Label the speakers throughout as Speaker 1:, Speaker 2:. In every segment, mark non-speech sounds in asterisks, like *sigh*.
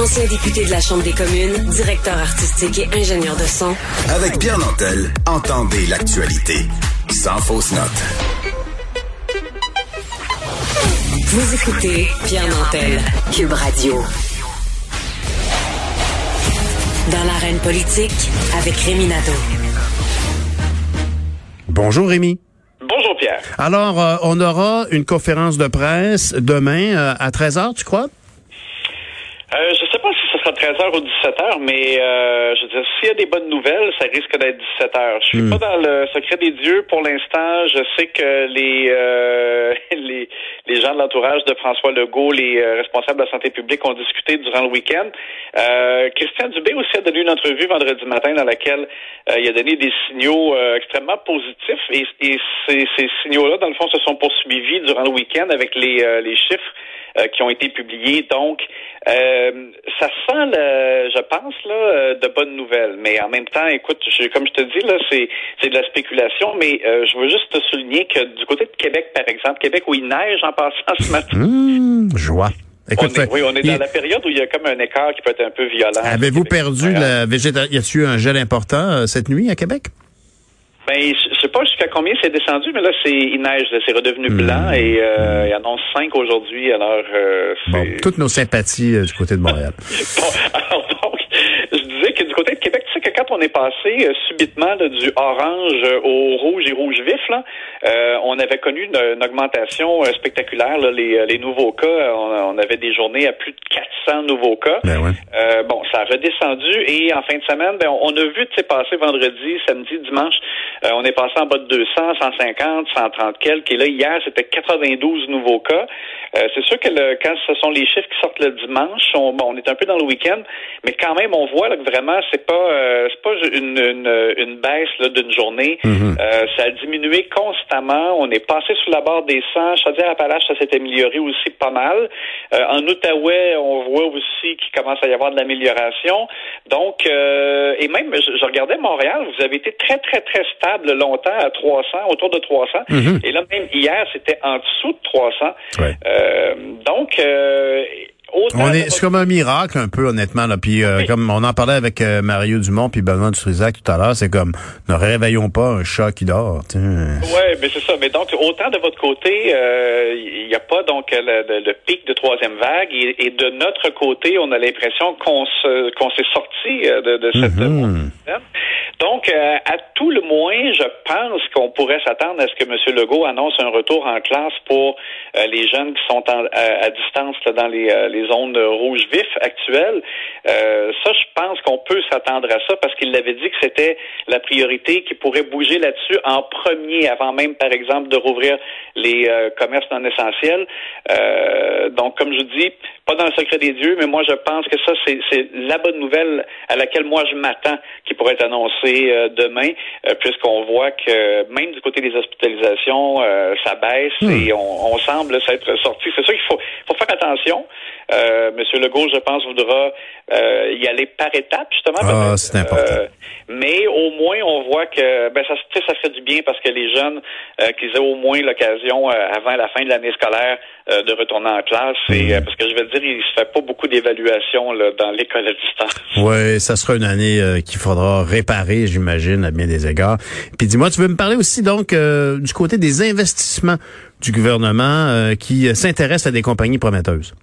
Speaker 1: Ancien député de la Chambre des communes, directeur artistique et ingénieur de son.
Speaker 2: Avec Pierre Nantel, entendez l'actualité. Sans fausse note.
Speaker 1: Vous écoutez Pierre Nantel, Cube Radio. Dans l'arène politique, avec Rémi Nadeau.
Speaker 3: Bonjour Rémi.
Speaker 4: Bonjour Pierre.
Speaker 3: Alors, euh, on aura une conférence de presse demain euh, à 13h, tu crois?
Speaker 4: Euh, je sais pas si ce sera 13h ou 17h, mais euh, je veux dire, s'il y a des bonnes nouvelles, ça risque d'être 17h. Je suis
Speaker 3: Hmm.
Speaker 4: pas dans le secret des dieux pour l'instant. Je sais que les, euh, *laughs* les les gens de l'entourage de François Legault, les euh, responsables de la santé publique, ont discuté durant le week-end. Euh, Christian Dubé aussi a donné une entrevue vendredi matin dans laquelle euh, il a donné des signaux extrêmement positifs et, et ces, ces signaux-là, dans le fond, se sont poursuivis durant le week-end avec les, les chiffres euh, qui ont été publiés. Donc, euh, ça sent, le, je pense, là, euh, de bonnes nouvelles. Mais en même temps, écoute, je- comme je te dis, là, c'est, c'est de la spéculation. Mais euh, je veux juste te souligner que du côté de Québec, par exemple, Québec où il neige en passant ce matin.
Speaker 3: Hum, joie.
Speaker 4: On
Speaker 3: Écoute,
Speaker 4: est, oui, on est
Speaker 3: il-
Speaker 4: dans la période où il y a comme un écart qui peut être un peu violent.
Speaker 3: avez-vous perdu la végétation? Y a-t-il eu un gel important euh, cette nuit à Québec?
Speaker 4: Ben, je sais pas jusqu'à combien c'est descendu, mais là, c'est il neige, c'est redevenu
Speaker 3: Hmm.
Speaker 4: blanc et euh, il annonce 5 aujourd'hui. Alors, euh.
Speaker 3: Bon, toutes nos sympathies euh, du côté de Montréal. *laughs*
Speaker 4: Bon, alors disais que du côté de Québec, tu sais que quand on est passé euh, subitement là, du orange euh, au rouge et rouge vif, là, euh, on avait connu une, une augmentation euh, spectaculaire. Là, les, les nouveaux cas, on, on avait des journées à plus de 400 nouveaux cas.
Speaker 3: Ben ouais.
Speaker 4: Bon, ça a redescendu et en fin de semaine, ben, on a vu, passer vendredi, samedi, dimanche, on est passé en bas de 200, 150, 130 quelques. Et là, hier, c'était 92 nouveaux cas. C'est sûr que le, quand ce sont les chiffres qui sortent le dimanche, on, bon, on est un peu dans le week-end, mais quand même, on voit là, vraiment, c'est pas, euh, c'est pas une, une, une baisse là, d'une journée. Euh, ça a diminué constamment. On est passé sous la barre des 100. Chaudière-Appalaches, ça s'est amélioré aussi pas mal. Euh, en Outaouais, on voit aussi qu'il commence à y avoir de l'amélioration. Donc, et même, je, je regardais Montréal, vous avez été très, très, très stable longtemps à 300, autour de 300. Et là, même hier, c'était en dessous de 300.
Speaker 3: Ouais.
Speaker 4: Euh, donc,
Speaker 3: On est, c'est comme un miracle un peu honnêtement là. Puis euh,
Speaker 4: Oui.
Speaker 3: comme on en parlait avec euh, Mario Dumont puis Benoît Dutrisac tout à l'heure, c'est comme ne réveillons pas un chat qui dort.
Speaker 4: Ouais, mais c'est ça. Mais donc, autant de votre côté, euh, il n'y a pas donc le, pic de troisième vague, et, et de notre côté, on a l'impression qu'on se qu'on s'est sorti euh, de, de cette
Speaker 3: Mhm.
Speaker 4: montée. Donc, euh, à tout le moins, je pense qu'on pourrait s'attendre à ce que M. Legault annonce un retour en classe pour euh, les jeunes qui sont en- à, à distance là, dans les, euh, zones rouges vifs actuelles. Euh, ça, je pense qu'on peut s'attendre à ça parce qu'il l'avait dit que c'était la priorité qui pourrait bouger là-dessus en premier, avant même, par exemple, de rouvrir les commerces non essentiels. Donc, comme je dis, pas dans le secret des dieux, mais moi, je pense que ça, c'est c'est la bonne nouvelle à laquelle moi, je m'attends qui pourrait être annoncée euh, demain, euh, puisqu'on voit que même du côté des hospitalisations, euh, ça baisse et on, on semble s'être sorti. C'est sûr qu'il faut, faut faire attention. Euh, Monsieur Legault, je pense, voudra euh, y aller par étapes, justement.
Speaker 3: Ah, c'est important.
Speaker 4: Euh, mais au moins, on voit que ben, ça, ça fait du bien parce que les jeunes euh, qu'ils aient au moins l'occasion, euh, avant la fin de l'année scolaire, euh, de retourner en classe. Et, euh, parce que je vais te dire, il se fait pas beaucoup d'évaluation là, dans l'école à distance.
Speaker 3: Ouais, ça sera une année euh, qu'il faudra réparer, j'imagine, à bien des égards. Puis dis-moi, tu veux me parler aussi donc euh, du côté des investissements du gouvernement euh, qui s'intéresse à des compagnies prometteuses?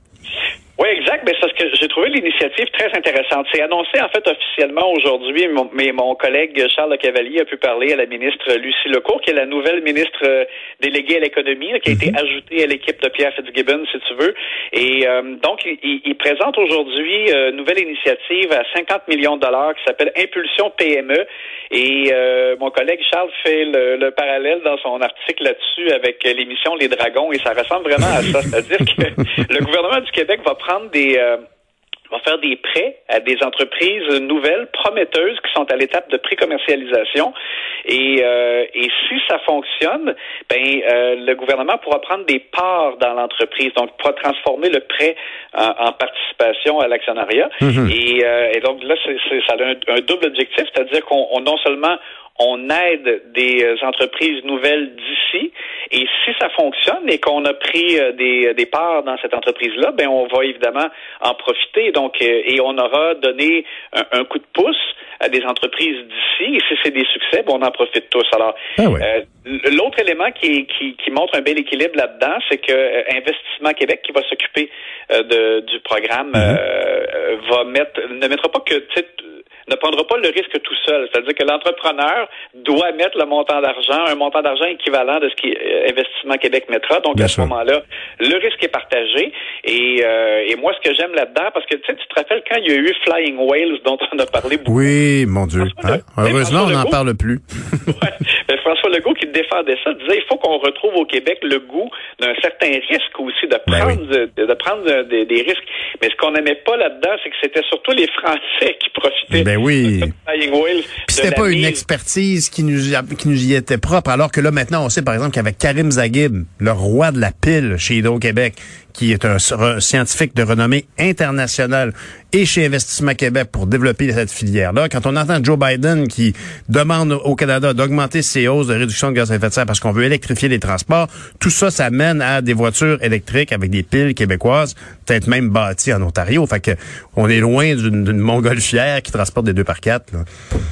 Speaker 4: Oui, exact. Mais c'est ce que j'ai trouvé l'initiative très intéressante. C'est annoncé en fait officiellement aujourd'hui, mais mon collègue Charles Le Cavalier a pu parler à la ministre Lucie Lecourt, qui est la nouvelle ministre euh, déléguée à l'économie, qui a été ajoutée à l'équipe de Pierre Fitzgibbon, si tu veux. Et euh, donc, il, présente aujourd'hui euh, une nouvelle initiative à 50 millions de dollars qui s'appelle Impulsion PME. Et euh, mon collègue Charles fait le, le parallèle dans son article là-dessus avec l'émission Les Dragons, et ça ressemble vraiment à ça. *laughs* C'est-à-dire que le gouvernement du Québec va prendre des... euh, va faire des prêts à des entreprises nouvelles, prometteuses, qui sont à l'étape de pré-commercialisation. Et, euh, et si ça fonctionne, ben euh, le gouvernement pourra prendre des parts dans l'entreprise, donc pourra transformer le prêt en, en participation à l'actionnariat. et, euh, et donc là, c'est, ça a un, un double objectif, c'est-à-dire qu'on on- non seulement on aide des euh, entreprises nouvelles d'ici. Et si ça fonctionne et qu'on a pris euh, des, des parts dans cette entreprise-là, ben on va évidemment en profiter. Donc, et on aura donné un, coup de pouce à des entreprises d'ici. Et si c'est des succès, ben on en profite tous. Alors, ah l'autre élément qui, qui, qui, montre un bel équilibre là-dedans, c'est que Investissement Québec, qui va s'occuper de, du programme, mm-hmm. va mettre ne mettra pas que ne prendra pas le risque tout seul. C'est-à-dire que l'entrepreneur doit mettre le montant d'argent, un montant d'argent équivalent de ce qu'Investissement euh, Québec mettra. Donc, à ce moment-là, le risque est partagé. Et, euh, et moi, ce que j'aime là-dedans, parce que tu sais, tu te rappelles quand il y a eu Flying Whales, dont on a parlé beaucoup?
Speaker 3: Oui, mon Dieu. Hein? Heureusement, on n'en parle plus. *laughs*
Speaker 4: ouais. François Legault qui défendait ça disait il faut qu'on retrouve au Québec le goût d'un certain risque aussi, de ben prendre, de, prendre des, risques. Mais ce qu'on n'aimait pas là-dedans, c'est que c'était surtout les Français qui profitaient.
Speaker 3: Ben oui. c'était pas une expertise qui nous, qui nous y était propre, alors que là, maintenant, on sait, par exemple, qu'avec Karim Zaghib, le roi de la pile chez Hydro-Québec, qui est un, scientifique de renommée internationale et chez Investissement Québec pour développer cette filière-là. Quand on entend Joe Biden qui demande au Canada d'augmenter ses hausses de réduction de gaz à effet de serre parce qu'on veut électrifier les transports, tout ça, ça mène à des voitures électriques avec des piles québécoises, peut-être même bâties en Ontario. Fait que on est loin d'une montgolfière qui transporte des deux par quatre.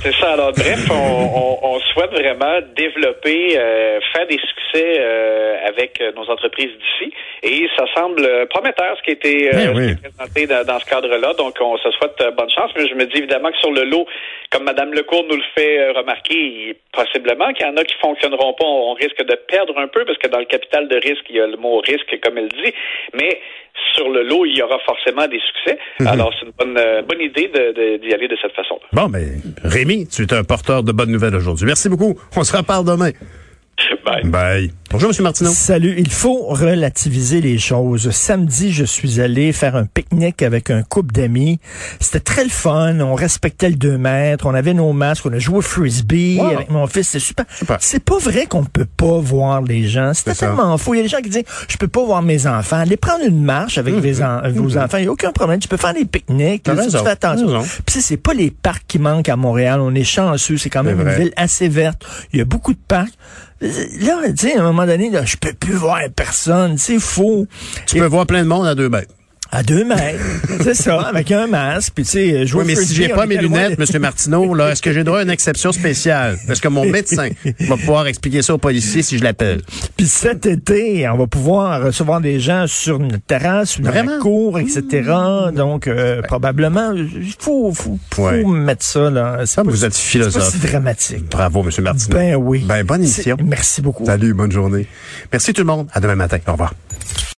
Speaker 4: C'est ça. Alors bref, on, souhaite vraiment développer, euh, faire des succès euh, avec euh, nos entreprises d'ici. Et ça semble prometteur ce qui a été, ben présenté dans, ce cadre-là. Donc, on se souhaite bonne chance. Mais je me dis évidemment que sur le lot, comme Mme Lecourt nous le fait remarquer, possiblement qu'il y en a qui fonctionneront pas. On risque de perdre un peu parce que dans le capital de risque, il y a le mot risque, comme elle dit. Mais sur le lot, il y aura forcément des succès. Mhm. Alors, c'est une bonne, bonne idée d'y aller de cette façon-là.
Speaker 3: Bon, mais Rémi, tu es un porteur de bonnes nouvelles aujourd'hui. Merci beaucoup. On se reparle demain. *laughs*
Speaker 4: Bye.
Speaker 3: Bye. Bonjour, M. Martineau.
Speaker 5: Salut. Il faut relativiser les choses. Samedi, je suis allé faire un pique-nique avec un couple d'amis. C'était très le fun. On respectait le 2 mètres. On avait nos masques. On a joué au frisbee avec mon fils. C'est super. C'est pas vrai qu'on peut pas voir les gens. C'était tellement fou. Il y a des gens qui disent, je peux pas voir mes enfants. Allez prendre une marche avec mmh. vos mmh. enfants. Il n'y a aucun problème. Tu peux faire des pique-niques. Tu fais attention. Puis c'est pas les parcs qui manquent à Montréal. On est chanceux. C'est quand même une ville assez verte. Il y a beaucoup de parcs. Là, tu sais, à un moment donné, là, je peux plus voir personne. C'est faux.
Speaker 3: Tu peux voir plein de monde à deux mètres.
Speaker 5: À deux mètres, *laughs* c'est ça, avec un masque, puis tu sais,
Speaker 3: Oui, mais si j'ai pas mes lunettes, M. Martineau, là, est-ce que j'ai droit à une exception spéciale? Est-ce que mon médecin *laughs* va pouvoir expliquer ça aux policiers si je l'appelle?
Speaker 5: Puis cet été, on va pouvoir recevoir des gens sur une terrasse, une cour, etc. Donc, euh, probablement, il faut, faut, faut mettre ça, là.
Speaker 3: Ah, vous êtes philosophe.
Speaker 5: C'est dramatique.
Speaker 3: Bravo, M. Martineau.
Speaker 5: Ben oui.
Speaker 3: Ben, bonne émission.
Speaker 5: Merci beaucoup.
Speaker 3: Salut, bonne journée. Merci tout le monde. À demain matin. Au revoir.